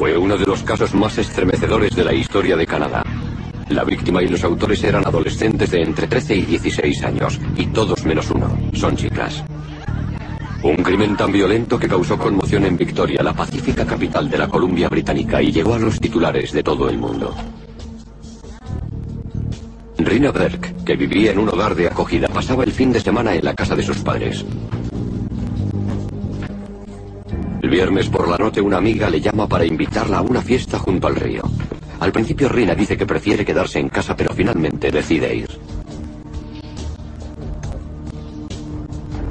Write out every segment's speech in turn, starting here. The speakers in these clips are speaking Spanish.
Fue uno de los casos más estremecedores de la historia de Canadá. La víctima y los autores eran adolescentes de entre 13 y 16 años, y todos menos uno son chicas. Un crimen tan violento que causó conmoción en Victoria, la pacífica capital de la Columbia Británica, y llegó a los titulares de todo el mundo. Rina Berg, que vivía en un hogar de acogida, pasaba el fin de semana en la casa de sus padres. El viernes por la noche una amiga le llama para invitarla a una fiesta junto al río. Al principio Rina dice que prefiere quedarse en casa, pero finalmente decide ir.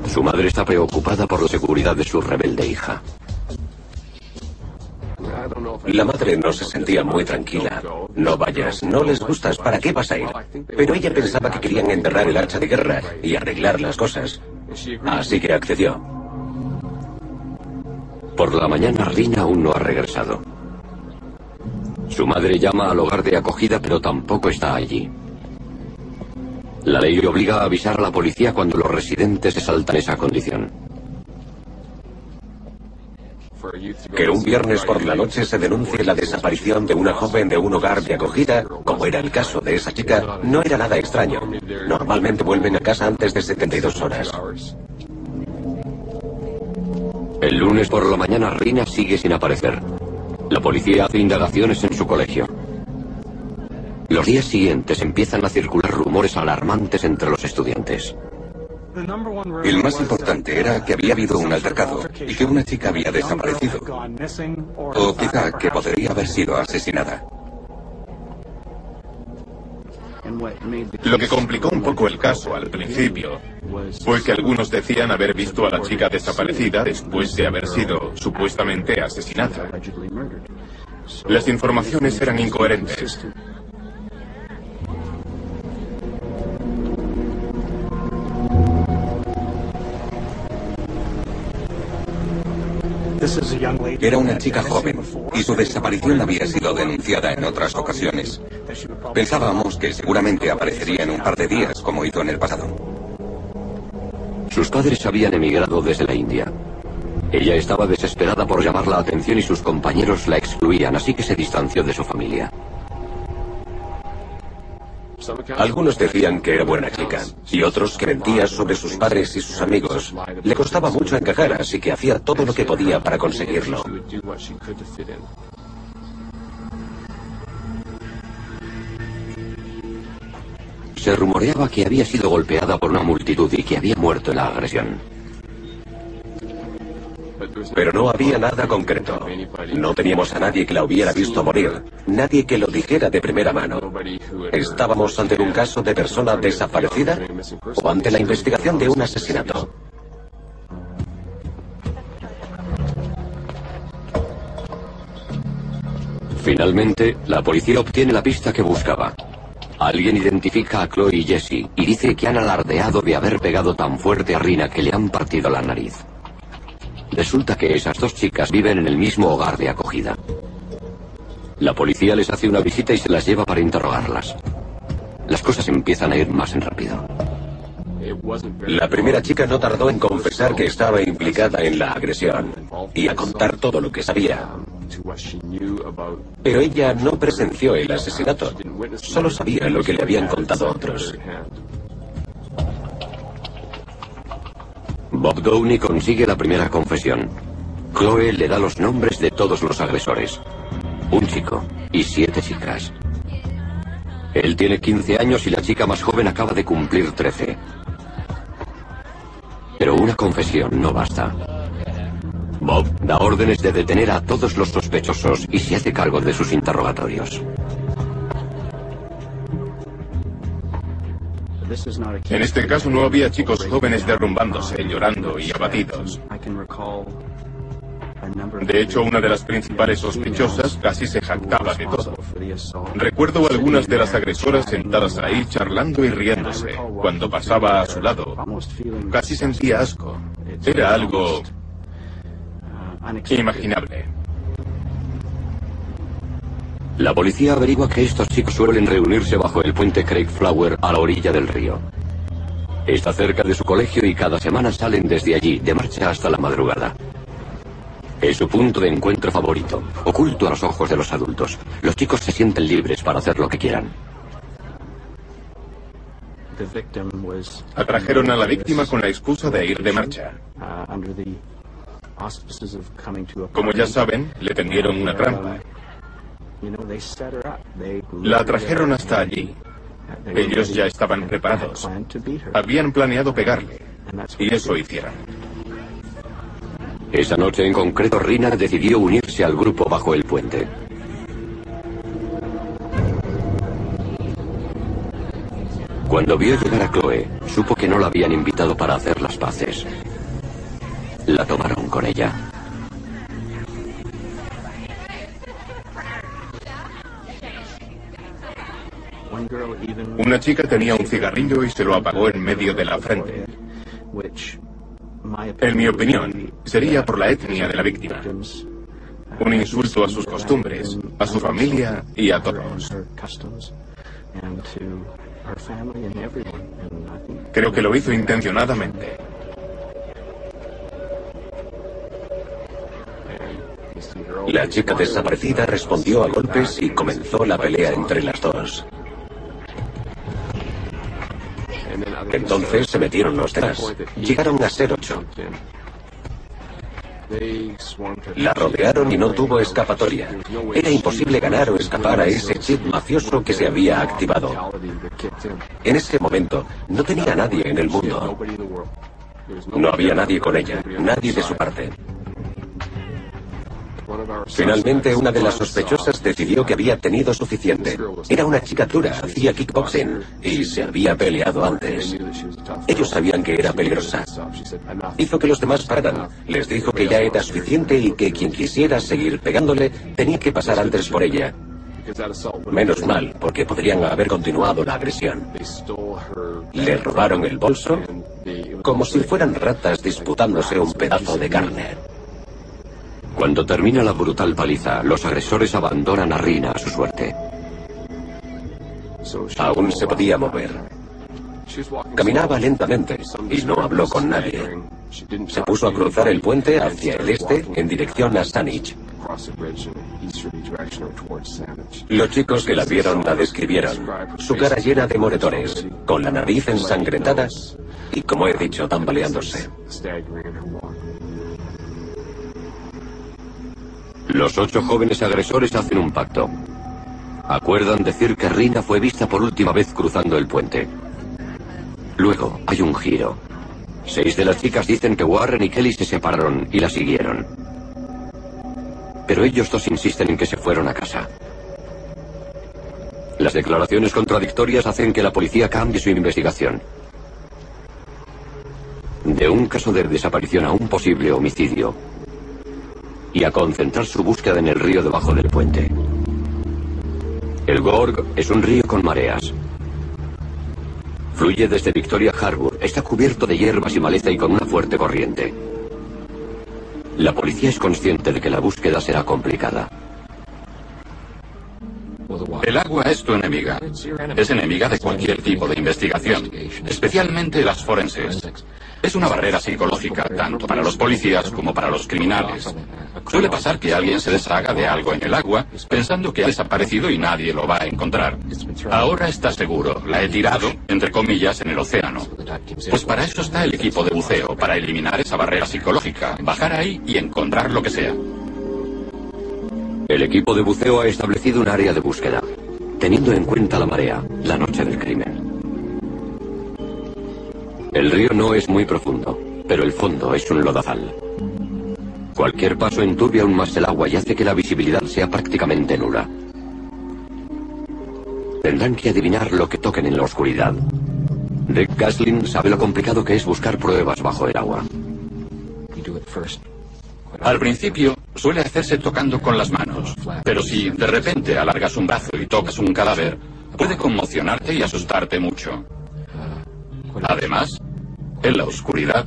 Su madre está preocupada por la seguridad de su rebelde hija. La madre no se sentía muy tranquila. No vayas, no les gustas, ¿para qué vas a ir? Pero ella pensaba que querían enterrar el hacha de guerra y arreglar las cosas. Así que accedió. Por la mañana Rina aún no ha regresado. Su madre llama al hogar de acogida pero tampoco está allí. La ley obliga a avisar a la policía cuando los residentes se saltan esa condición. Que un viernes por la noche se denuncie la desaparición de una joven de un hogar de acogida, como era el caso de esa chica, no era nada extraño. Normalmente vuelven a casa antes de 72 horas. El lunes por la mañana Rina sigue sin aparecer. La policía hace indagaciones en su colegio. Los días siguientes empiezan a circular rumores alarmantes entre los estudiantes. El más importante era que había habido un altercado y que una chica había desaparecido. O quizá que podría haber sido asesinada. Lo que complicó un poco el caso al principio fue que algunos decían haber visto a la chica desaparecida después de haber sido supuestamente asesinada. Las informaciones eran incoherentes. Era una chica joven y su desaparición había sido denunciada en otras ocasiones. Pensábamos que seguramente aparecería en un par de días como hizo en el pasado. Sus padres habían emigrado desde la India. Ella estaba desesperada por llamar la atención y sus compañeros la excluían, así que se distanció de su familia. Algunos decían que era buena chica y otros que mentía sobre sus padres y sus amigos. Le costaba mucho encajar, así que hacía todo lo que podía para conseguirlo. Se rumoreaba que había sido golpeada por una multitud y que había muerto en la agresión. Pero no había nada concreto. No teníamos a nadie que la hubiera visto morir, nadie que lo dijera de primera mano. ¿Estábamos ante un caso de persona desaparecida o ante la investigación de un asesinato? Finalmente, la policía obtiene la pista que buscaba. Alguien identifica a Chloe y Jesse y dice que han alardeado de haber pegado tan fuerte a Rina que le han partido la nariz. Resulta que esas dos chicas viven en el mismo hogar de acogida. La policía les hace una visita y se las lleva para interrogarlas. Las cosas empiezan a ir más en rápido. La primera chica no tardó en confesar que estaba implicada en la agresión y a contar todo lo que sabía. Pero ella no presenció el asesinato, solo sabía lo que le habían contado otros. Bob Downey consigue la primera confesión. Chloe le da los nombres de todos los agresores. Un chico y siete chicas. Él tiene 15 años y la chica más joven acaba de cumplir 13. Pero una confesión no basta. Bob da órdenes de detener a todos los sospechosos y se hace cargo de sus interrogatorios. En este caso no había chicos jóvenes derrumbándose, llorando y abatidos. De hecho, una de las principales sospechosas casi se jactaba de todo. Recuerdo algunas de las agresoras sentadas ahí charlando y riéndose. Cuando pasaba a su lado, casi sentía asco. Era algo inimaginable. La policía averigua que estos chicos suelen reunirse bajo el puente Craig Flower a la orilla del río. Está cerca de su colegio y cada semana salen desde allí, de marcha hasta la madrugada. Es su punto de encuentro favorito, oculto a los ojos de los adultos. Los chicos se sienten libres para hacer lo que quieran. Atrajeron a la víctima con la excusa de ir de marcha. Como ya saben, le tendieron una trampa. La atrajeron hasta allí. Ellos ya estaban preparados. Habían planeado pegarle. Y eso hicieron. Esa noche en concreto, Rina decidió unirse al grupo bajo el puente. Cuando vio llegar a Chloe, supo que no la habían invitado para hacer las paces. La tomaron con ella. Una chica tenía un cigarrillo y se lo apagó en medio de la frente. En mi opinión, sería por la etnia de la víctima. Un insulto a sus costumbres, a su familia y a todos. Creo que lo hizo intencionadamente. La chica desaparecida respondió a golpes y comenzó la pelea entre las dos. Entonces se metieron los demás. Llegaron a ser ocho. La rodearon y no tuvo escapatoria. Era imposible ganar o escapar a ese chip mafioso que se había activado. En ese momento no tenía nadie en el mundo. No había nadie con ella, nadie de su parte. Finalmente, una de las sospechosas decidió que había tenido suficiente. Era una chica dura, hacía kickboxing y se había peleado antes. Ellos sabían que era peligrosa. Hizo que los demás pararan. Les dijo que ya era suficiente y que quien quisiera seguir pegándole tenía que pasar antes por ella. Menos mal, porque podrían haber continuado la agresión. Le robaron el bolso como si fueran ratas disputándose un pedazo de carne. Cuando termina la brutal paliza, los agresores abandonan a Rina a su suerte. Aún se podía mover. Caminaba lentamente y no habló con nadie. Se puso a cruzar el puente hacia el este en dirección a Sanich. Los chicos que la vieron la describieron. Su cara llena de moretones, con la nariz ensangrentada y, como he dicho, tambaleándose. Los ocho jóvenes agresores hacen un pacto. Acuerdan decir que Rina fue vista por última vez cruzando el puente. Luego hay un giro. Seis de las chicas dicen que Warren y Kelly se separaron y la siguieron. Pero ellos dos insisten en que se fueron a casa. Las declaraciones contradictorias hacen que la policía cambie su investigación. De un caso de desaparición a un posible homicidio, y a concentrar su búsqueda en el río debajo del puente. El Gorg es un río con mareas. Fluye desde Victoria Harbour, está cubierto de hierbas y maleza y con una fuerte corriente. La policía es consciente de que la búsqueda será complicada. El agua es tu enemiga. Es enemiga de cualquier tipo de investigación, especialmente las forenses. Es una barrera psicológica, tanto para los policías como para los criminales. Suele pasar que alguien se deshaga de algo en el agua pensando que ha desaparecido y nadie lo va a encontrar. Ahora está seguro, la he tirado, entre comillas, en el océano. Pues para eso está el equipo de buceo, para eliminar esa barrera psicológica, bajar ahí y encontrar lo que sea. El equipo de buceo ha establecido un área de búsqueda, teniendo en cuenta la marea, la noche del crimen. El río no es muy profundo, pero el fondo es un lodazal. Cualquier paso enturbia aún más el agua y hace que la visibilidad sea prácticamente nula. Tendrán que adivinar lo que toquen en la oscuridad. Rick Gaslin sabe lo complicado que es buscar pruebas bajo el agua. Al principio suele hacerse tocando con las manos, pero si de repente alargas un brazo y tocas un cadáver, puede conmocionarte y asustarte mucho. Además, en la oscuridad,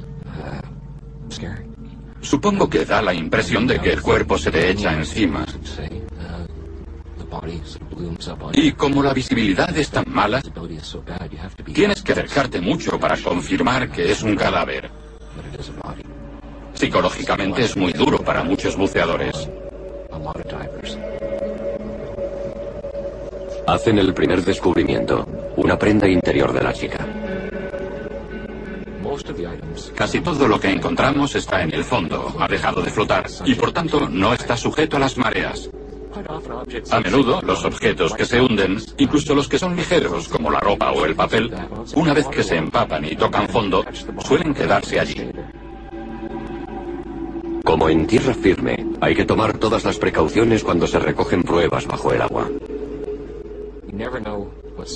supongo que da la impresión de que el cuerpo se te echa encima. Y como la visibilidad es tan mala, tienes que acercarte mucho para confirmar que es un cadáver. Psicológicamente es muy duro para muchos buceadores. Hacen el primer descubrimiento, una prenda interior de la chica. Casi todo lo que encontramos está en el fondo, ha dejado de flotar y por tanto no está sujeto a las mareas. A menudo los objetos que se hunden, incluso los que son ligeros, como la ropa o el papel, una vez que se empapan y tocan fondo, suelen quedarse allí. Como en tierra firme, hay que tomar todas las precauciones cuando se recogen pruebas bajo el agua.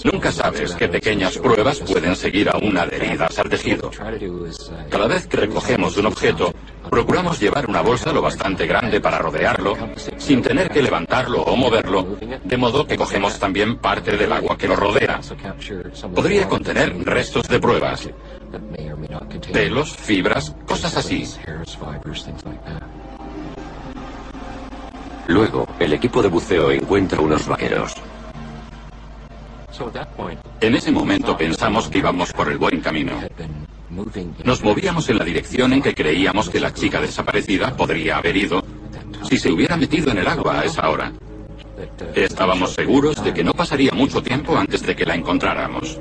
Nunca sabes qué pequeñas pruebas pueden seguir aún adheridas al tejido. Cada vez que recogemos un objeto, procuramos llevar una bolsa lo bastante grande para rodearlo, sin tener que levantarlo o moverlo, de modo que cogemos también parte del agua que lo rodea. Podría contener restos de pruebas, pelos, fibras, cosas así. Luego, el equipo de buceo encuentra unos vaqueros. En ese momento pensamos que íbamos por el buen camino. Nos movíamos en la dirección en que creíamos que la chica desaparecida podría haber ido si se hubiera metido en el agua a esa hora. Estábamos seguros de que no pasaría mucho tiempo antes de que la encontráramos.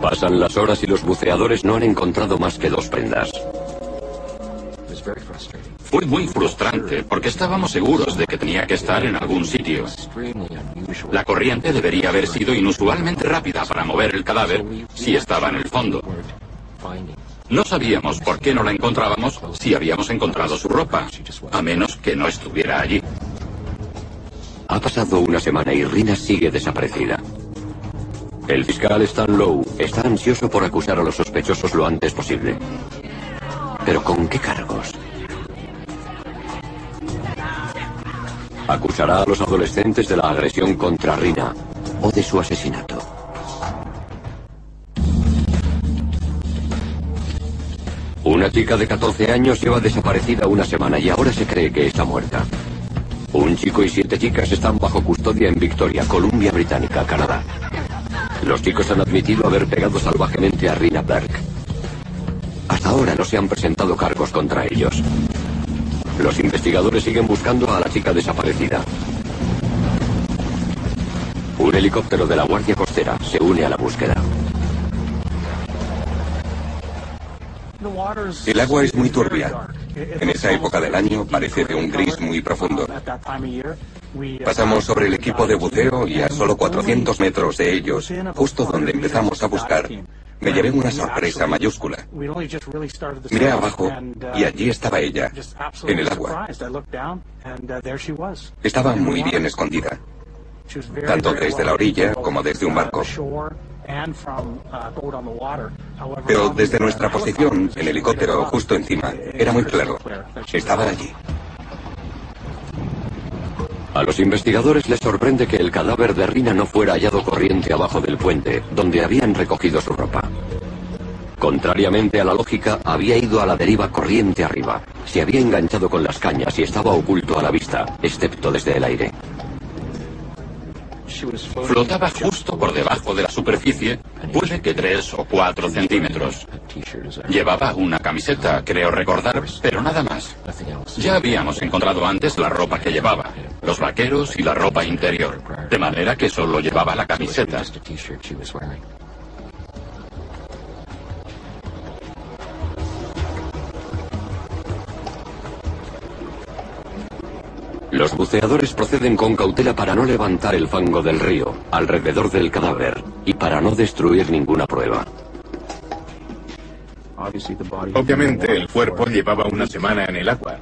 Pasan las horas y los buceadores no han encontrado más que dos prendas. Fue muy frustrante porque estábamos seguros de que tenía que estar en algún sitio. La corriente debería haber sido inusualmente rápida para mover el cadáver si estaba en el fondo. No sabíamos por qué no la encontrábamos si habíamos encontrado su ropa, a menos que no estuviera allí. Ha pasado una semana y Rina sigue desaparecida. El fiscal Stan Lowe está ansioso por acusar a los sospechosos lo antes posible. ¿Pero con qué cargos? Acusará a los adolescentes de la agresión contra Rina o de su asesinato. Una chica de 14 años lleva desaparecida una semana y ahora se cree que está muerta. Un chico y siete chicas están bajo custodia en Victoria, Columbia Británica, Canadá. Los chicos han admitido haber pegado salvajemente a Rina Berg. Hasta ahora no se han presentado cargos contra ellos. Los investigadores siguen buscando a la chica desaparecida. Un helicóptero de la Guardia Costera se une a la búsqueda. El agua es muy turbia. En esa época del año parece de un gris muy profundo. Pasamos sobre el equipo de buceo y a solo 400 metros de ellos, justo donde empezamos a buscar, me llevé una sorpresa mayúscula. Miré abajo y allí estaba ella, en el agua. Estaba muy bien escondida, tanto desde la orilla como desde un barco. Pero desde nuestra posición, el helicóptero justo encima, era muy claro. Estaba allí. A los investigadores les sorprende que el cadáver de Rina no fuera hallado corriente abajo del puente, donde habían recogido su ropa. Contrariamente a la lógica, había ido a la deriva corriente arriba. Se había enganchado con las cañas y estaba oculto a la vista, excepto desde el aire. Flotaba justo por debajo de la superficie, puede que tres o cuatro centímetros. Llevaba una camiseta, creo recordar, pero nada más. Ya habíamos encontrado antes la ropa que llevaba, los vaqueros y la ropa interior, de manera que solo llevaba la camiseta. Los buceadores proceden con cautela para no levantar el fango del río alrededor del cadáver y para no destruir ninguna prueba. Obviamente el cuerpo llevaba una semana en el agua.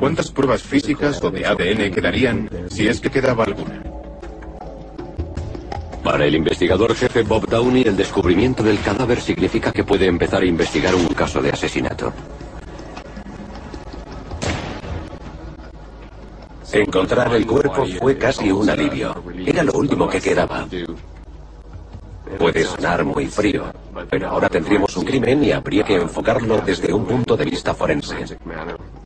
¿Cuántas pruebas físicas o de ADN quedarían si es que quedaba alguna? Para el investigador jefe Bob Downey, el descubrimiento del cadáver significa que puede empezar a investigar un caso de asesinato. Encontrar el cuerpo fue casi un alivio. Era lo último que quedaba. Puede sonar muy frío, pero ahora tendríamos un crimen y habría que enfocarlo desde un punto de vista forense.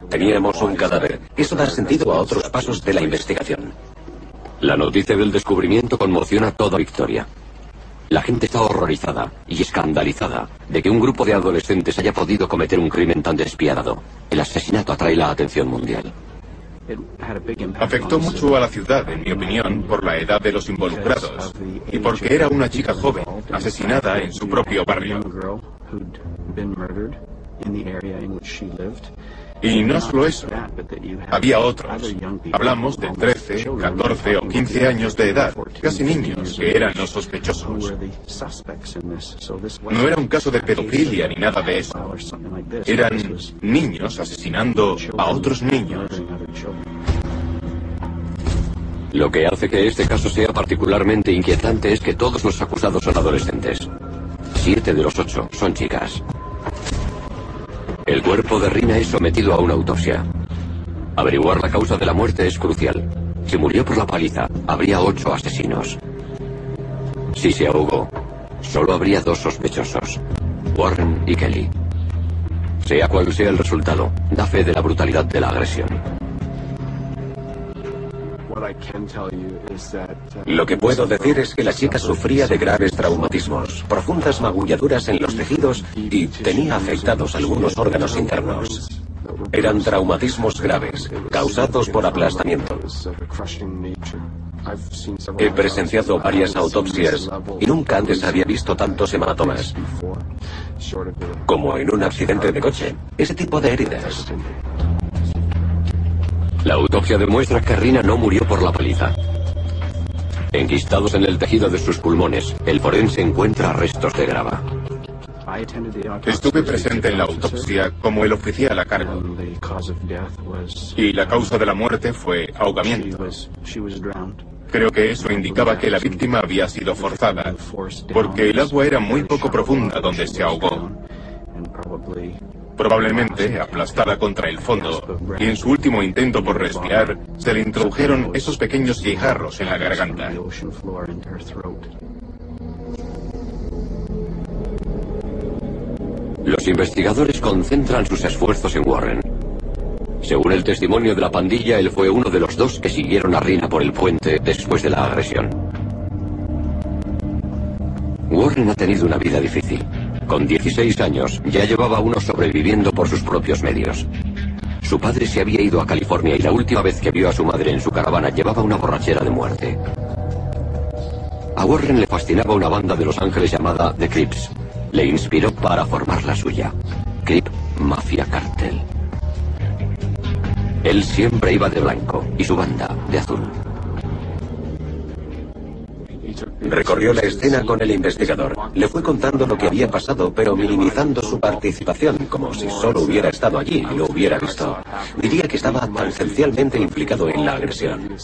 Teníamos un cadáver. Eso da sentido a otros pasos de la investigación. La noticia del descubrimiento conmociona toda Victoria. La gente está horrorizada y escandalizada de que un grupo de adolescentes haya podido cometer un crimen tan despiadado. El asesinato atrae la atención mundial. Afectó mucho a la ciudad, en mi opinión, por la edad de los involucrados y porque era una chica joven, asesinada en su propio barrio. Y no solo eso, había otros. Hablamos de 13, 14 o 15 años de edad, casi niños, que eran los sospechosos. No era un caso de pedofilia ni nada de eso. Eran niños asesinando a otros niños. Lo que hace que este caso sea particularmente inquietante es que todos los acusados son adolescentes. Siete de los ocho son chicas. El cuerpo de Rina es sometido a una autopsia. Averiguar la causa de la muerte es crucial. Si murió por la paliza, habría ocho asesinos. Si se ahogó, solo habría dos sospechosos, Warren y Kelly. Sea cual sea el resultado, da fe de la brutalidad de la agresión. Lo que puedo decir es que la chica sufría de graves traumatismos, profundas magulladuras en los tejidos y tenía afectados algunos órganos internos. Eran traumatismos graves, causados por aplastamiento. He presenciado varias autopsias y nunca antes había visto tantos hematomas. Como en un accidente de coche. Ese tipo de heridas. La autopsia demuestra que Rina no murió por la paliza. Enquistados en el tejido de sus pulmones, el forense encuentra restos de grava. Estuve presente en la autopsia como el oficial a cargo. Y la causa de la muerte fue ahogamiento. Creo que eso indicaba que la víctima había sido forzada, porque el agua era muy poco profunda donde se ahogó probablemente aplastada contra el fondo, y en su último intento por respirar, se le introdujeron esos pequeños guijarros en la garganta. Los investigadores concentran sus esfuerzos en Warren. Según el testimonio de la pandilla, él fue uno de los dos que siguieron a Rina por el puente después de la agresión. Warren ha tenido una vida difícil. Con 16 años ya llevaba uno sobreviviendo por sus propios medios. Su padre se había ido a California y la última vez que vio a su madre en su caravana llevaba una borrachera de muerte. A Warren le fascinaba una banda de Los Ángeles llamada The Crips. Le inspiró para formar la suya, Crip Mafia Cartel. Él siempre iba de blanco y su banda de azul. Recorrió la escena con el investigador. Le fue contando lo que había pasado, pero minimizando su participación, como si solo hubiera estado allí y lo hubiera visto. Diría que estaba tangencialmente implicado en la agresión.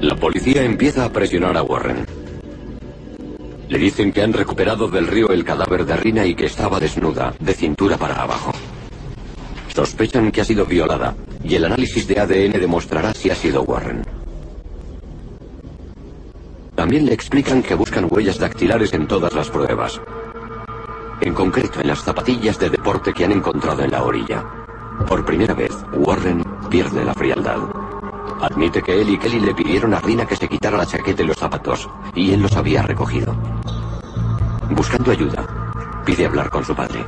La policía empieza a presionar a Warren. Le dicen que han recuperado del río el cadáver de Rina y que estaba desnuda, de cintura para abajo. Sospechan que ha sido violada y el análisis de ADN demostrará si ha sido Warren. También le explican que buscan huellas dactilares en todas las pruebas. En concreto, en las zapatillas de deporte que han encontrado en la orilla. Por primera vez, Warren pierde la frialdad. Admite que él y Kelly le pidieron a Rina que se quitara la chaqueta y los zapatos, y él los había recogido. Buscando ayuda, pide hablar con su padre.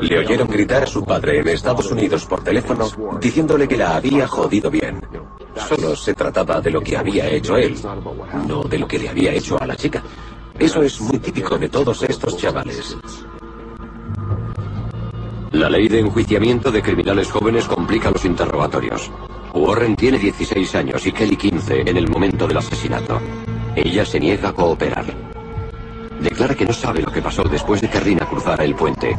Le oyeron gritar a su padre en Estados Unidos por teléfono diciéndole que la había jodido bien. Solo se trataba de lo que había hecho él, no de lo que le había hecho a la chica. Eso es muy típico de todos estos chavales. La ley de enjuiciamiento de criminales jóvenes complica los interrogatorios. Warren tiene 16 años y Kelly 15 en el momento del asesinato. Ella se niega a cooperar. Declara que no sabe lo que pasó después de que Rina cruzara el puente.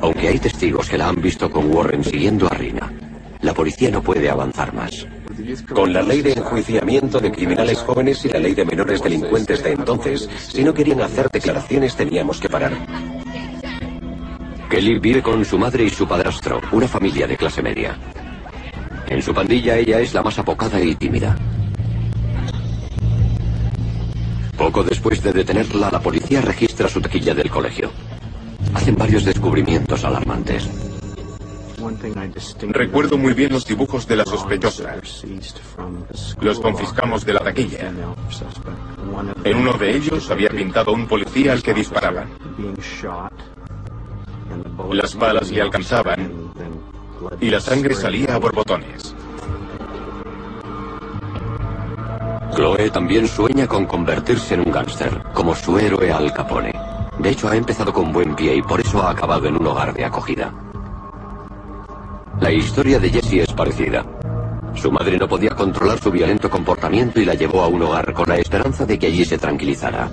Aunque hay testigos que la han visto con Warren siguiendo a Rina, la policía no puede avanzar más. Con la ley de enjuiciamiento de criminales jóvenes y la ley de menores delincuentes de entonces, si no querían hacer declaraciones teníamos que parar. Kelly vive con su madre y su padrastro, una familia de clase media. En su pandilla ella es la más apocada y tímida. Poco después de detenerla, la policía registra su taquilla del colegio. Hacen varios descubrimientos alarmantes. Recuerdo muy bien los dibujos de la sospechosa. Los confiscamos de la taquilla. En uno de ellos había pintado un policía al que disparaba. Las balas le alcanzaban y la sangre salía a borbotones. Chloe también sueña con convertirse en un gángster, como su héroe Al Capone. De hecho, ha empezado con buen pie y por eso ha acabado en un hogar de acogida. La historia de Jessie es parecida. Su madre no podía controlar su violento comportamiento y la llevó a un hogar con la esperanza de que allí se tranquilizara.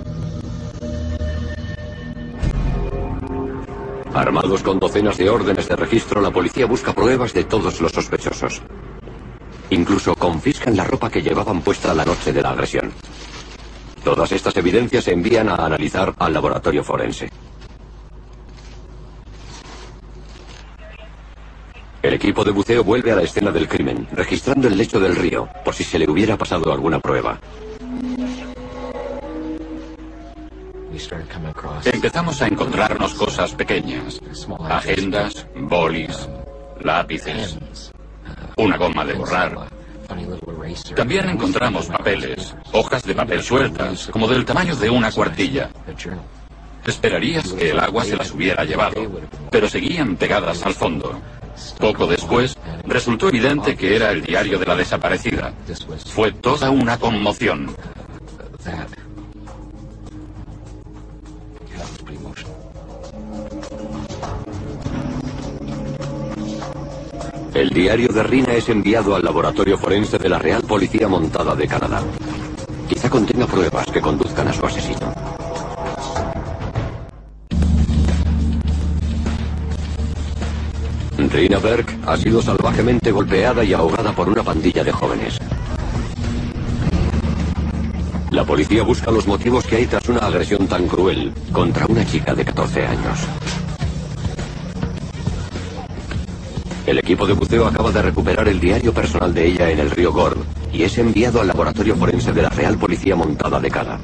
Armados con docenas de órdenes de registro, la policía busca pruebas de todos los sospechosos. Incluso confiscan la ropa que llevaban puesta la noche de la agresión. Todas estas evidencias se envían a analizar al laboratorio forense. El equipo de buceo vuelve a la escena del crimen, registrando el lecho del río, por si se le hubiera pasado alguna prueba. Empezamos a encontrarnos cosas pequeñas. Agendas, bolis, lápices, una goma de borrar. También encontramos papeles, hojas de papel sueltas, como del tamaño de una cuartilla. Esperarías que el agua se las hubiera llevado, pero seguían pegadas al fondo. Poco después, resultó evidente que era el diario de la desaparecida. Fue toda una conmoción. El diario de Rina es enviado al laboratorio forense de la Real Policía Montada de Canadá. Quizá contenga pruebas que conduzcan a su asesino. Rina Berg ha sido salvajemente golpeada y ahogada por una pandilla de jóvenes. La policía busca los motivos que hay tras una agresión tan cruel contra una chica de 14 años. El equipo de buceo acaba de recuperar el diario personal de ella en el río Gord y es enviado al laboratorio forense de la Real Policía Montada de Cada.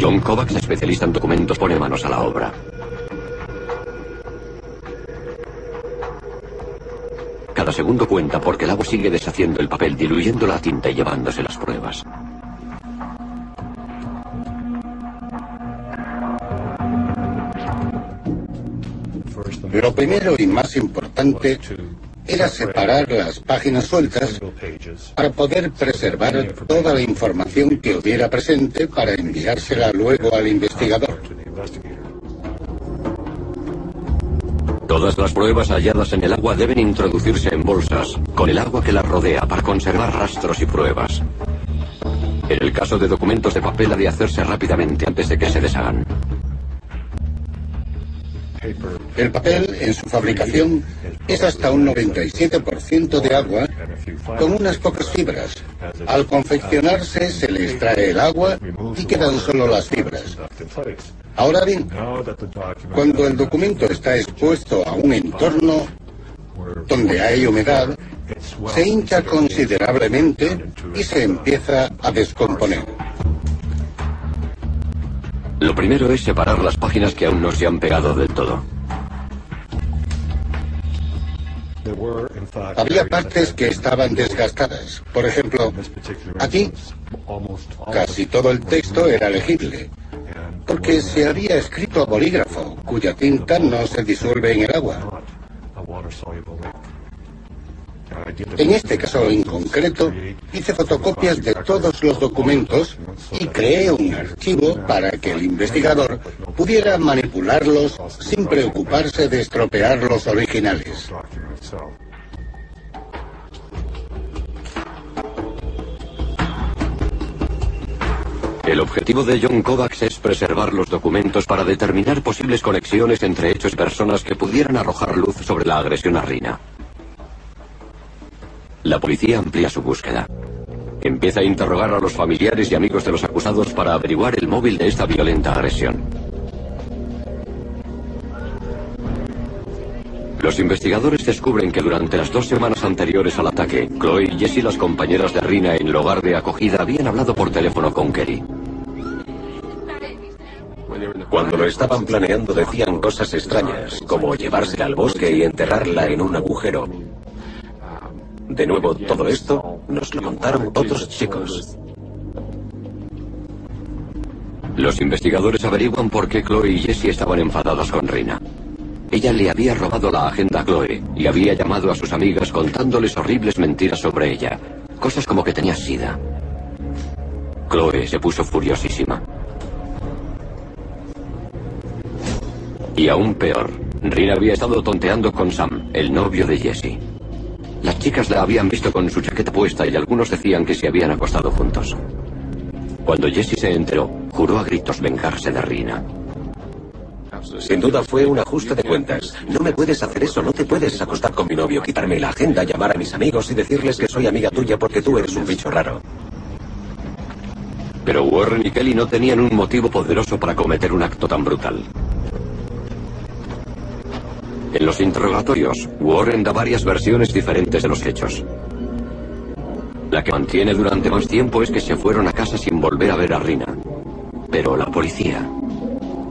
John Kovacs, especialista en documentos, pone manos a la obra. Cada segundo cuenta porque el agua sigue deshaciendo el papel, diluyendo la tinta y llevándose las pruebas. Lo primero y más importante era separar las páginas sueltas para poder preservar toda la información que hubiera presente para enviársela luego al investigador. Todas las pruebas halladas en el agua deben introducirse en bolsas, con el agua que las rodea, para conservar rastros y pruebas. En el caso de documentos de papel ha de hacerse rápidamente antes de que se deshagan. El papel en su fabricación es hasta un 97% de agua con unas pocas fibras. Al confeccionarse se le extrae el agua y quedan solo las fibras. Ahora bien, cuando el documento está expuesto a un entorno donde hay humedad, se hincha considerablemente y se empieza a descomponer. Lo primero es separar las páginas que aún no se han pegado del todo. Había partes que estaban desgastadas. Por ejemplo, aquí casi todo el texto era legible, porque se había escrito a bolígrafo, cuya tinta no se disuelve en el agua. En este caso en concreto, hice fotocopias de todos los documentos y creé un archivo para que el investigador pudiera manipularlos sin preocuparse de estropear los originales. El objetivo de John Kovacs es preservar los documentos para determinar posibles conexiones entre hechos y personas que pudieran arrojar luz sobre la agresión a Rina. La policía amplía su búsqueda. Empieza a interrogar a los familiares y amigos de los acusados para averiguar el móvil de esta violenta agresión. Los investigadores descubren que durante las dos semanas anteriores al ataque, Chloe y Jessie, las compañeras de Rina en el hogar de acogida, habían hablado por teléfono con Kerry. Cuando lo estaban planeando decían cosas extrañas, como llevársela al bosque y enterrarla en un agujero. De nuevo, todo esto nos lo contaron otros chicos. Los investigadores averiguan por qué Chloe y Jesse estaban enfadados con Rina. Ella le había robado la agenda a Chloe y había llamado a sus amigas contándoles horribles mentiras sobre ella. Cosas como que tenía sida. Chloe se puso furiosísima. Y aún peor, Rina había estado tonteando con Sam, el novio de Jesse. Las chicas la habían visto con su chaqueta puesta y algunos decían que se habían acostado juntos. Cuando Jesse se enteró, juró a gritos vengarse de Rina. Sin duda fue un ajuste de cuentas. No me puedes hacer eso, no te puedes acostar con mi novio, quitarme la agenda, llamar a mis amigos y decirles que soy amiga tuya porque tú eres un bicho raro. Pero Warren y Kelly no tenían un motivo poderoso para cometer un acto tan brutal. En los interrogatorios, Warren da varias versiones diferentes de los hechos. La que mantiene durante más tiempo es que se fueron a casa sin volver a ver a Rina. Pero la policía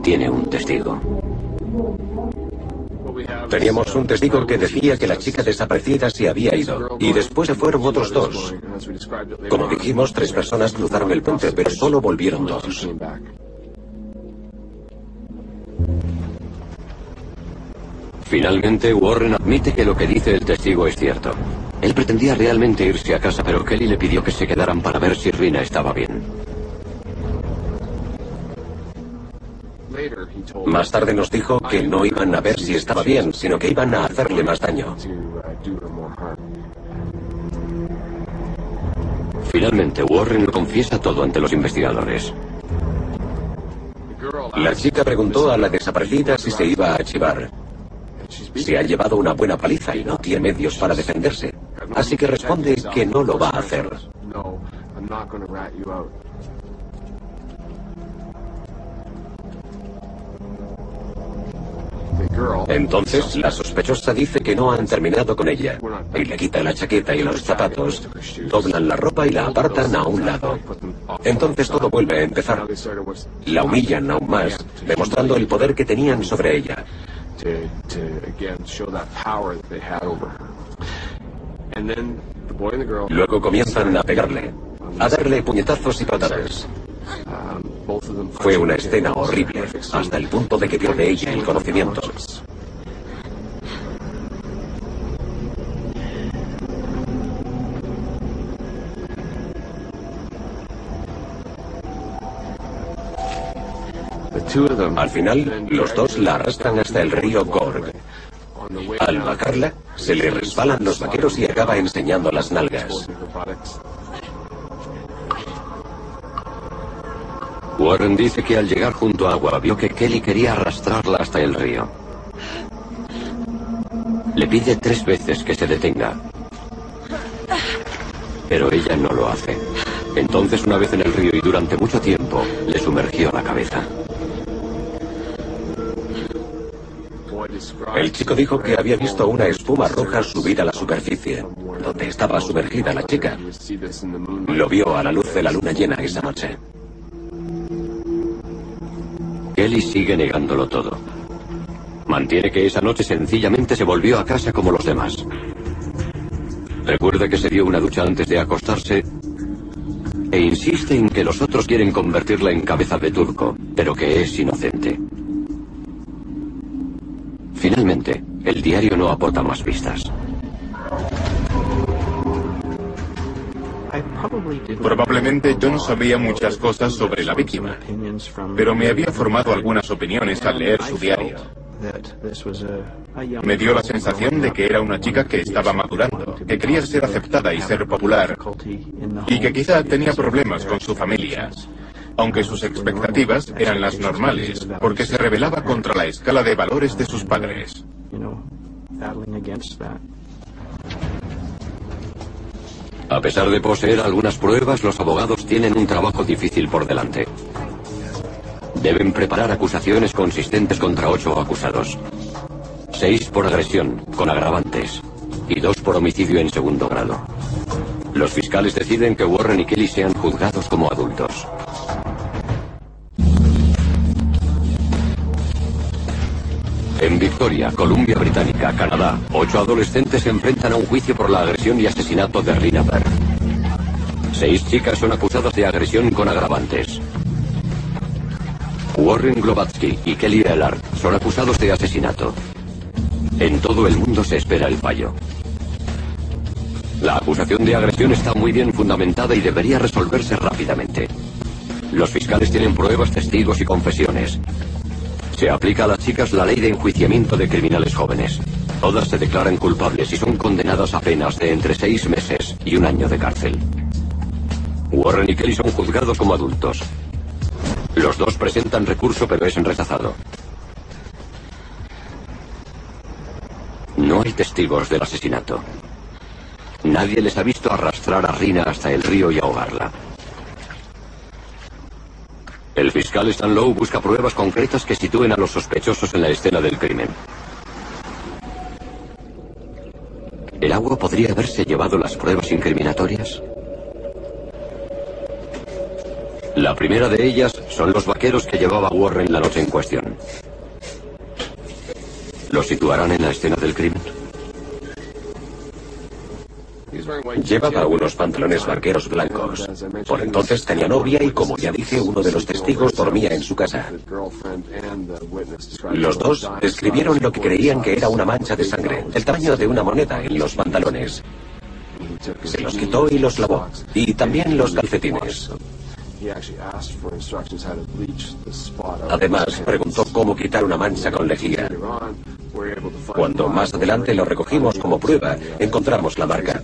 tiene un testigo. Teníamos un testigo que decía que la chica desaparecida se había ido y después se fueron otros dos. Como dijimos, tres personas cruzaron el puente, pero solo volvieron dos. Finalmente, Warren admite que lo que dice el testigo es cierto. Él pretendía realmente irse a casa, pero Kelly le pidió que se quedaran para ver si Rina estaba bien. Más tarde nos dijo que no iban a ver si estaba bien, sino que iban a hacerle más daño. Finalmente, Warren lo confiesa todo ante los investigadores. La chica preguntó a la desaparecida si se iba a archivar. Se ha llevado una buena paliza y no tiene medios para defenderse. Así que responde que no lo va a hacer. Entonces, la sospechosa dice que no han terminado con ella y le quita la chaqueta y los zapatos, doblan la ropa y la apartan a un lado. Entonces todo vuelve a empezar. La humillan aún más, demostrando el poder que tenían sobre ella. Luego comienzan a pegarle, a darle puñetazos y patadas. Fue una escena horrible, hasta el punto de que dio de ella el conocimiento. Al final, los dos la arrastran hasta el río Gorg. Al bajarla, se le resbalan los vaqueros y acaba enseñando las nalgas. Warren dice que al llegar junto a agua vio que Kelly quería arrastrarla hasta el río. Le pide tres veces que se detenga. Pero ella no lo hace. Entonces, una vez en el río y durante mucho tiempo, le sumergió la cabeza. El chico dijo que había visto una espuma roja subir a la superficie, donde estaba sumergida la chica. Lo vio a la luz de la luna llena esa noche. Kelly sigue negándolo todo. Mantiene que esa noche sencillamente se volvió a casa como los demás. Recuerda que se dio una ducha antes de acostarse e insiste en que los otros quieren convertirla en cabeza de turco, pero que es inocente. Finalmente, el diario no aporta más pistas. Probablemente yo no sabía muchas cosas sobre la víctima, pero me había formado algunas opiniones al leer su diario. Me dio la sensación de que era una chica que estaba madurando, que quería ser aceptada y ser popular, y que quizá tenía problemas con su familia, aunque sus expectativas eran las normales, porque se rebelaba contra la escala de valores de sus padres. A pesar de poseer algunas pruebas, los abogados tienen un trabajo difícil por delante. Deben preparar acusaciones consistentes contra ocho acusados. Seis por agresión, con agravantes, y dos por homicidio en segundo grado. Los fiscales deciden que Warren y Kelly sean juzgados como adultos. En Victoria, Columbia Británica, Canadá, ocho adolescentes se enfrentan a un juicio por la agresión y asesinato de Rina Berg. Seis chicas son acusadas de agresión con agravantes. Warren Globatsky y Kelly Ellard son acusados de asesinato. En todo el mundo se espera el fallo. La acusación de agresión está muy bien fundamentada y debería resolverse rápidamente. Los fiscales tienen pruebas, testigos y confesiones. Se aplica a las chicas la ley de enjuiciamiento de criminales jóvenes. Todas se declaran culpables y son condenadas a penas de entre seis meses y un año de cárcel. Warren y Kelly son juzgados como adultos. Los dos presentan recurso pero es rechazado. No hay testigos del asesinato. Nadie les ha visto arrastrar a Rina hasta el río y ahogarla. El fiscal Stan Lowe busca pruebas concretas que sitúen a los sospechosos en la escena del crimen. ¿El agua podría haberse llevado las pruebas incriminatorias? La primera de ellas son los vaqueros que llevaba Warren la noche en cuestión. ¿Los situarán en la escena del crimen? Llevaba unos pantalones vaqueros blancos. Por entonces tenía novia y, como ya dije, uno de los testigos dormía en su casa. Los dos describieron lo que creían que era una mancha de sangre, el tamaño de una moneda en los pantalones. Se los quitó y los lavó. Y también los calcetines. Además, preguntó cómo quitar una mancha con lejía. Cuando más adelante lo recogimos como prueba, encontramos la marca.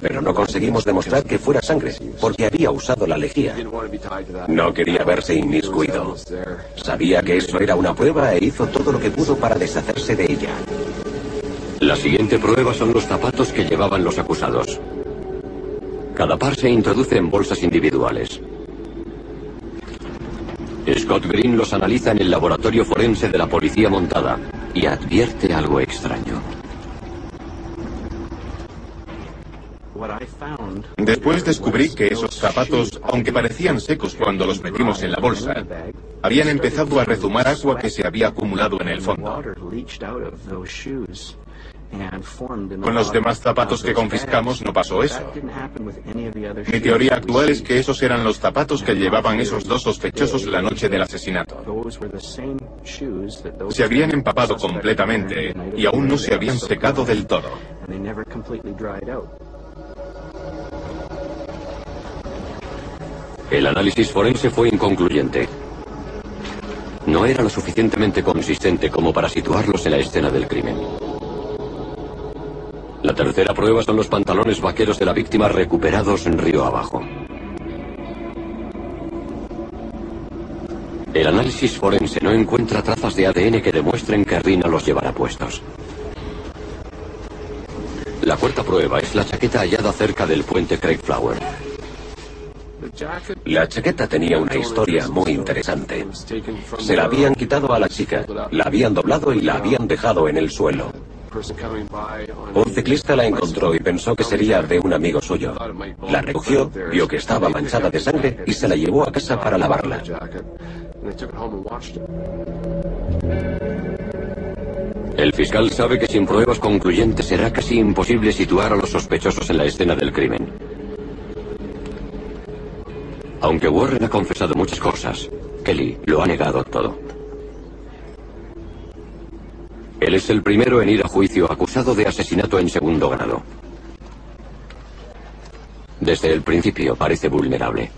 Pero no conseguimos demostrar que fuera sangre, porque había usado la lejía. No quería verse inmiscuido. Sabía que eso era una prueba e hizo todo lo que pudo para deshacerse de ella. La siguiente prueba son los zapatos que llevaban los acusados. Cada par se introduce en bolsas individuales. Scott Green los analiza en el laboratorio forense de la policía montada y advierte algo extraño. Después descubrí que esos zapatos, aunque parecían secos cuando los metimos en la bolsa, habían empezado a rezumar agua que se había acumulado en el fondo. Con los demás zapatos que confiscamos no pasó eso. Mi teoría actual es que esos eran los zapatos que llevaban esos dos sospechosos la noche del asesinato. Se habían empapado completamente y aún no se habían secado del todo. El análisis forense fue inconcluyente. No era lo suficientemente consistente como para situarlos en la escena del crimen. La tercera prueba son los pantalones vaqueros de la víctima recuperados en río abajo. El análisis forense no encuentra trazas de ADN que demuestren que Rina los llevará puestos. La cuarta prueba es la chaqueta hallada cerca del puente Craig Flower. La chaqueta tenía una historia muy interesante. Se la habían quitado a la chica, la habían doblado y la habían dejado en el suelo. Un ciclista la encontró y pensó que sería de un amigo suyo. La recogió, vio que estaba manchada de sangre y se la llevó a casa para lavarla. El fiscal sabe que sin pruebas concluyentes será casi imposible situar a los sospechosos en la escena del crimen. Aunque Warren ha confesado muchas cosas, Kelly lo ha negado todo. Él es el primero en ir a juicio acusado de asesinato en segundo grado. Desde el principio parece vulnerable.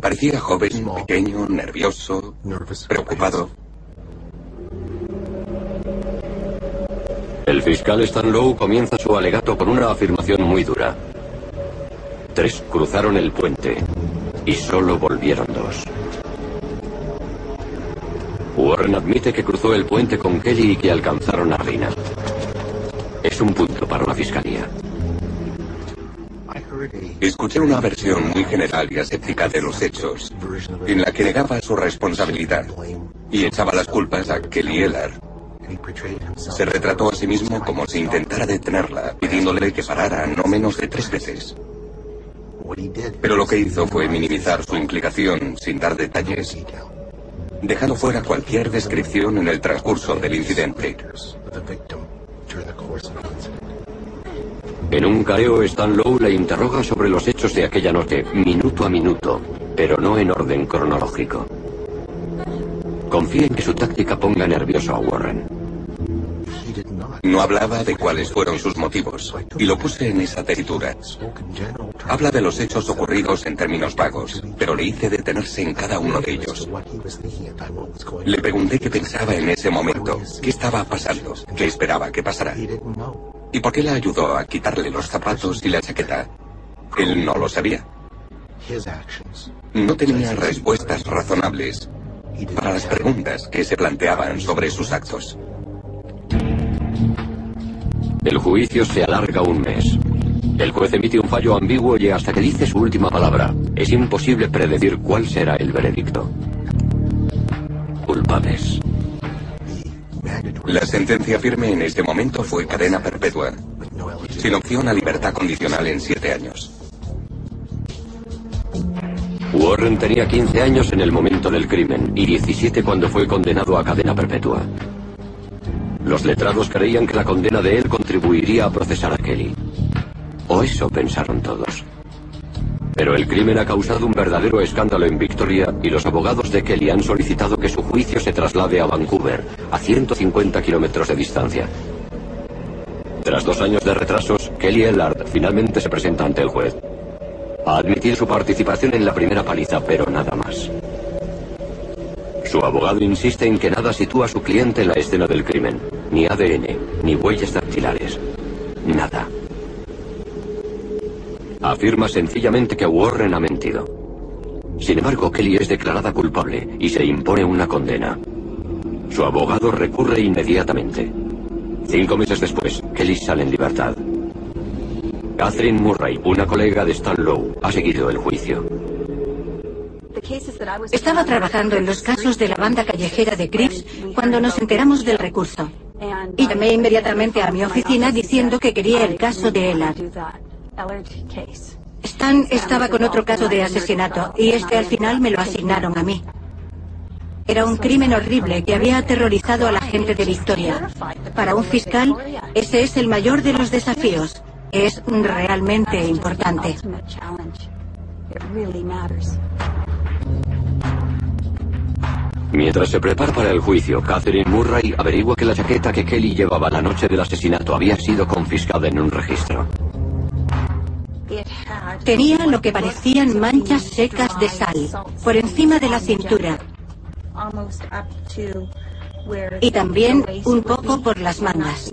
Parecía joven, pequeño, nervioso, preocupado. El fiscal Stan Lowe comienza su alegato con una afirmación muy dura. Tres cruzaron el puente y solo volvieron dos. Warren admite que cruzó el puente con Kelly y que alcanzaron a Rina. Es un punto para la fiscalía. Escuché una versión muy general y aséptica de los hechos, en la que negaba su responsabilidad y echaba las culpas a Kelly Eller. Se retrató a sí mismo como si intentara detenerla, pidiéndole que parara no menos de tres veces. Pero lo que hizo fue minimizar su implicación sin dar detalles. Dejando fuera cualquier descripción en el transcurso del incidente. En un careo, Stan Lowe le interroga sobre los hechos de aquella noche, minuto a minuto, pero no en orden cronológico. Confía en que su táctica ponga nervioso a Warren. No hablaba de cuáles fueron sus motivos, y lo puse en esa tesitura. Habla de los hechos ocurridos en términos vagos, pero le hice detenerse en cada uno de ellos. Le pregunté qué pensaba en ese momento, qué estaba pasando, qué esperaba que pasara. ¿Y por qué la ayudó a quitarle los zapatos y la chaqueta? Él no lo sabía. No tenía respuestas razonables para las preguntas que se planteaban sobre sus actos. El juicio se alarga un mes. El juez emite un fallo ambiguo y hasta que dice su última palabra, es imposible predecir cuál será el veredicto. Culpables. La sentencia firme en este momento fue cadena perpetua, sin opción a libertad condicional en siete años. Warren tenía 15 años en el momento del crimen y 17 cuando fue condenado a cadena perpetua. Los letrados creían que la condena de él contribuiría a procesar a Kelly. O eso pensaron todos. Pero el crimen ha causado un verdadero escándalo en Victoria y los abogados de Kelly han solicitado que su juicio se traslade a Vancouver, a 150 kilómetros de distancia. Tras dos años de retrasos, Kelly Ellard finalmente se presenta ante el juez. Ha admitido su participación en la primera paliza, pero nada más. Su abogado insiste en que nada sitúa a su cliente en la escena del crimen. Ni ADN, ni huellas dactilares. Nada. Afirma sencillamente que Warren ha mentido. Sin embargo, Kelly es declarada culpable y se impone una condena. Su abogado recurre inmediatamente. Cinco meses después, Kelly sale en libertad. Catherine Murray, una colega de Stan Lowe, ha seguido el juicio. Estaba trabajando en los casos de la banda callejera de Crips cuando nos enteramos del recurso. Y llamé inmediatamente a mi oficina diciendo que quería el caso de Ella. Stan estaba con otro caso de asesinato y este al final me lo asignaron a mí. Era un crimen horrible que había aterrorizado a la gente de Victoria. Para un fiscal, ese es el mayor de los desafíos. Es realmente importante. Mientras se prepara para el juicio, Catherine Murray averigua que la chaqueta que Kelly llevaba la noche del asesinato había sido confiscada en un registro. Tenía lo que parecían manchas secas de sal por encima de la cintura y también un poco por las mangas.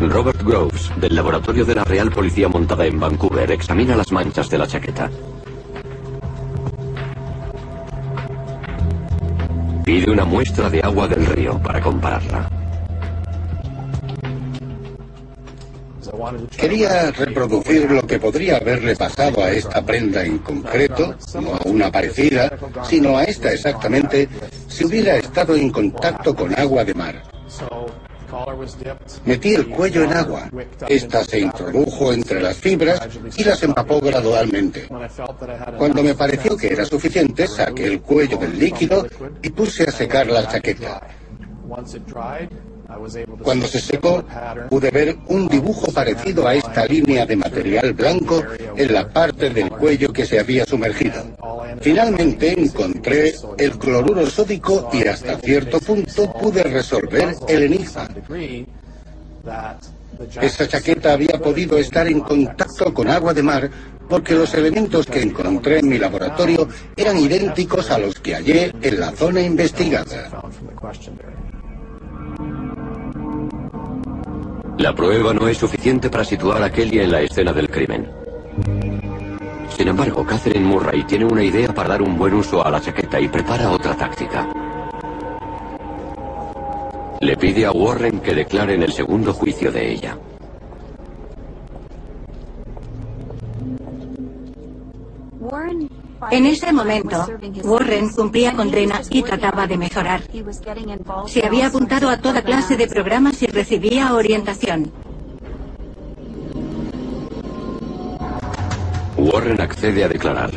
Robert Groves, del laboratorio de la Real Policía montada en Vancouver, examina las manchas de la chaqueta. Pide una muestra de agua del río para compararla. Quería reproducir lo que podría haberle pasado a esta prenda en concreto, no a una parecida, sino a esta exactamente, si hubiera estado en contacto con agua de mar. Metí el cuello en agua. Esta se introdujo entre las fibras y las empapó gradualmente. Cuando me pareció que era suficiente, saqué el cuello del líquido y puse a secar la chaqueta. Cuando se secó, pude ver un dibujo parecido a esta línea de material blanco en la parte del cuello que se había sumergido. Finalmente encontré el cloruro sódico y hasta cierto punto pude resolver el enigma. Esta chaqueta había podido estar en contacto con agua de mar porque los elementos que encontré en mi laboratorio eran idénticos a los que hallé en la zona investigada. La prueba no es suficiente para situar a Kelly en la escena del crimen. Sin embargo, Catherine Murray tiene una idea para dar un buen uso a la chaqueta y prepara otra táctica. Le pide a Warren que declare en el segundo juicio de ella. En ese momento, Warren cumplía condena y trataba de mejorar. Se había apuntado a toda clase de programas y recibía orientación. Warren accede a declarar.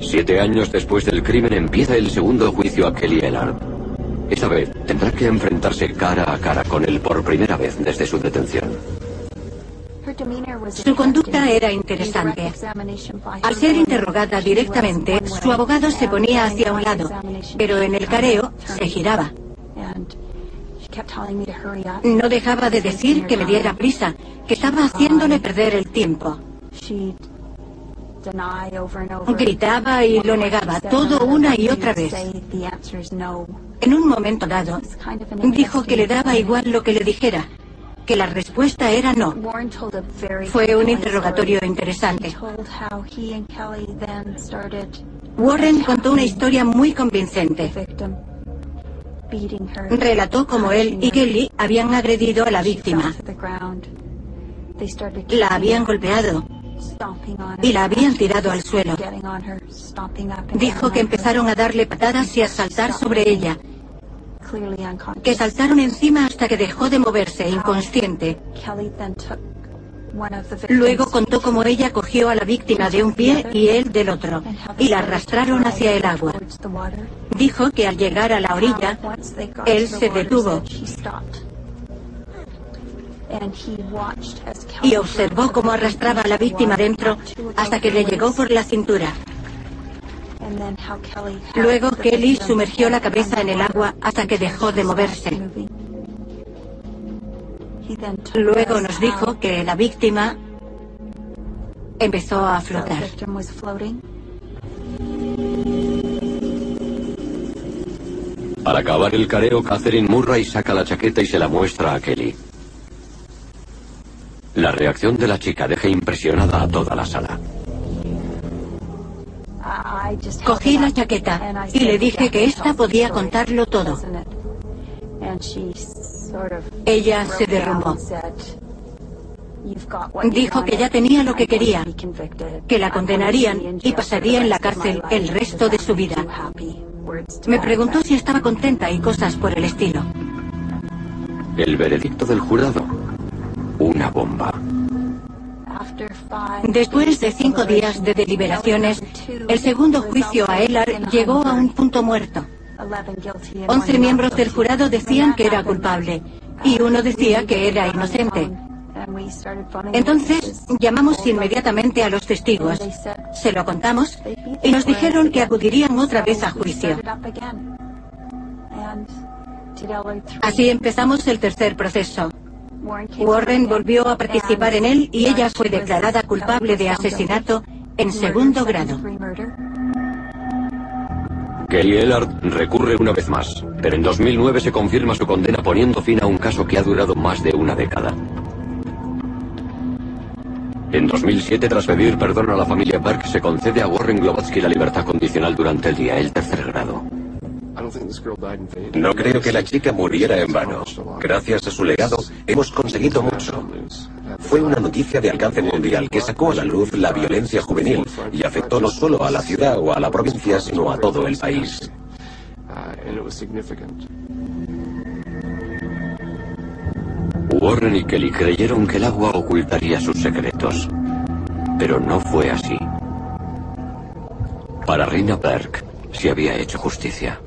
Siete años después del crimen empieza el segundo juicio a Kelly Ellard. Esta vez tendrá que enfrentarse cara a cara con él por primera vez desde su detención. Su conducta era interesante. Al ser interrogada directamente, su abogado se ponía hacia un lado, pero en el careo se giraba. No dejaba de decir que me diera prisa, que estaba haciéndole perder el tiempo. Gritaba y lo negaba todo una y otra vez. En un momento dado, dijo que le daba igual lo que le dijera, que la respuesta era no. Fue un interrogatorio interesante. Warren contó una historia muy convincente. Relató cómo él y Kelly habían agredido a la víctima. La habían golpeado y la habían tirado al suelo. Dijo que empezaron a darle patadas y a saltar sobre ella, que saltaron encima hasta que dejó de moverse inconsciente. Luego contó cómo ella cogió a la víctima de un pie y él del otro, y la arrastraron hacia el agua. Dijo que al llegar a la orilla, él se detuvo y observó cómo arrastraba a la víctima dentro hasta que le llegó por la cintura. Luego Kelly sumergió la cabeza en el agua hasta que dejó de moverse. Luego nos dijo que la víctima empezó a flotar. Al acabar el careo, Catherine Murray saca la chaqueta y se la muestra a Kelly. La reacción de la chica deja impresionada a toda la sala. Cogí la chaqueta y le dije que ésta podía contarlo todo. Ella se derrumbó. Dijo que ya tenía lo que quería, que la condenarían y pasaría en la cárcel el resto de su vida. Me preguntó si estaba contenta y cosas por el estilo. El veredicto del jurado. Una bomba. Después de cinco días de deliberaciones, el segundo juicio a Ellar llegó a un punto muerto. Once miembros del jurado decían que era culpable y uno decía que era inocente. Entonces llamamos inmediatamente a los testigos, se lo contamos y nos dijeron que acudirían otra vez a juicio. Así empezamos el tercer proceso. Warren volvió a participar en él y ella fue declarada culpable de asesinato en segundo grado. Kelly Ellard recurre una vez más, pero en 2009 se confirma su condena poniendo fin a un caso que ha durado más de una década. En 2007, tras pedir perdón a la familia Burke, se concede a Warren Globatsky la libertad condicional durante el día, el tercer grado. No creo que la chica muriera en vano. Gracias a su legado hemos conseguido mucho. Fue una noticia de alcance mundial que sacó a la luz la violencia juvenil y afectó no solo a la ciudad o a la provincia, sino a todo el país. Warren y Kelly creyeron que el agua ocultaría sus secretos. Pero no fue así. Para Rina Berg se había hecho justicia.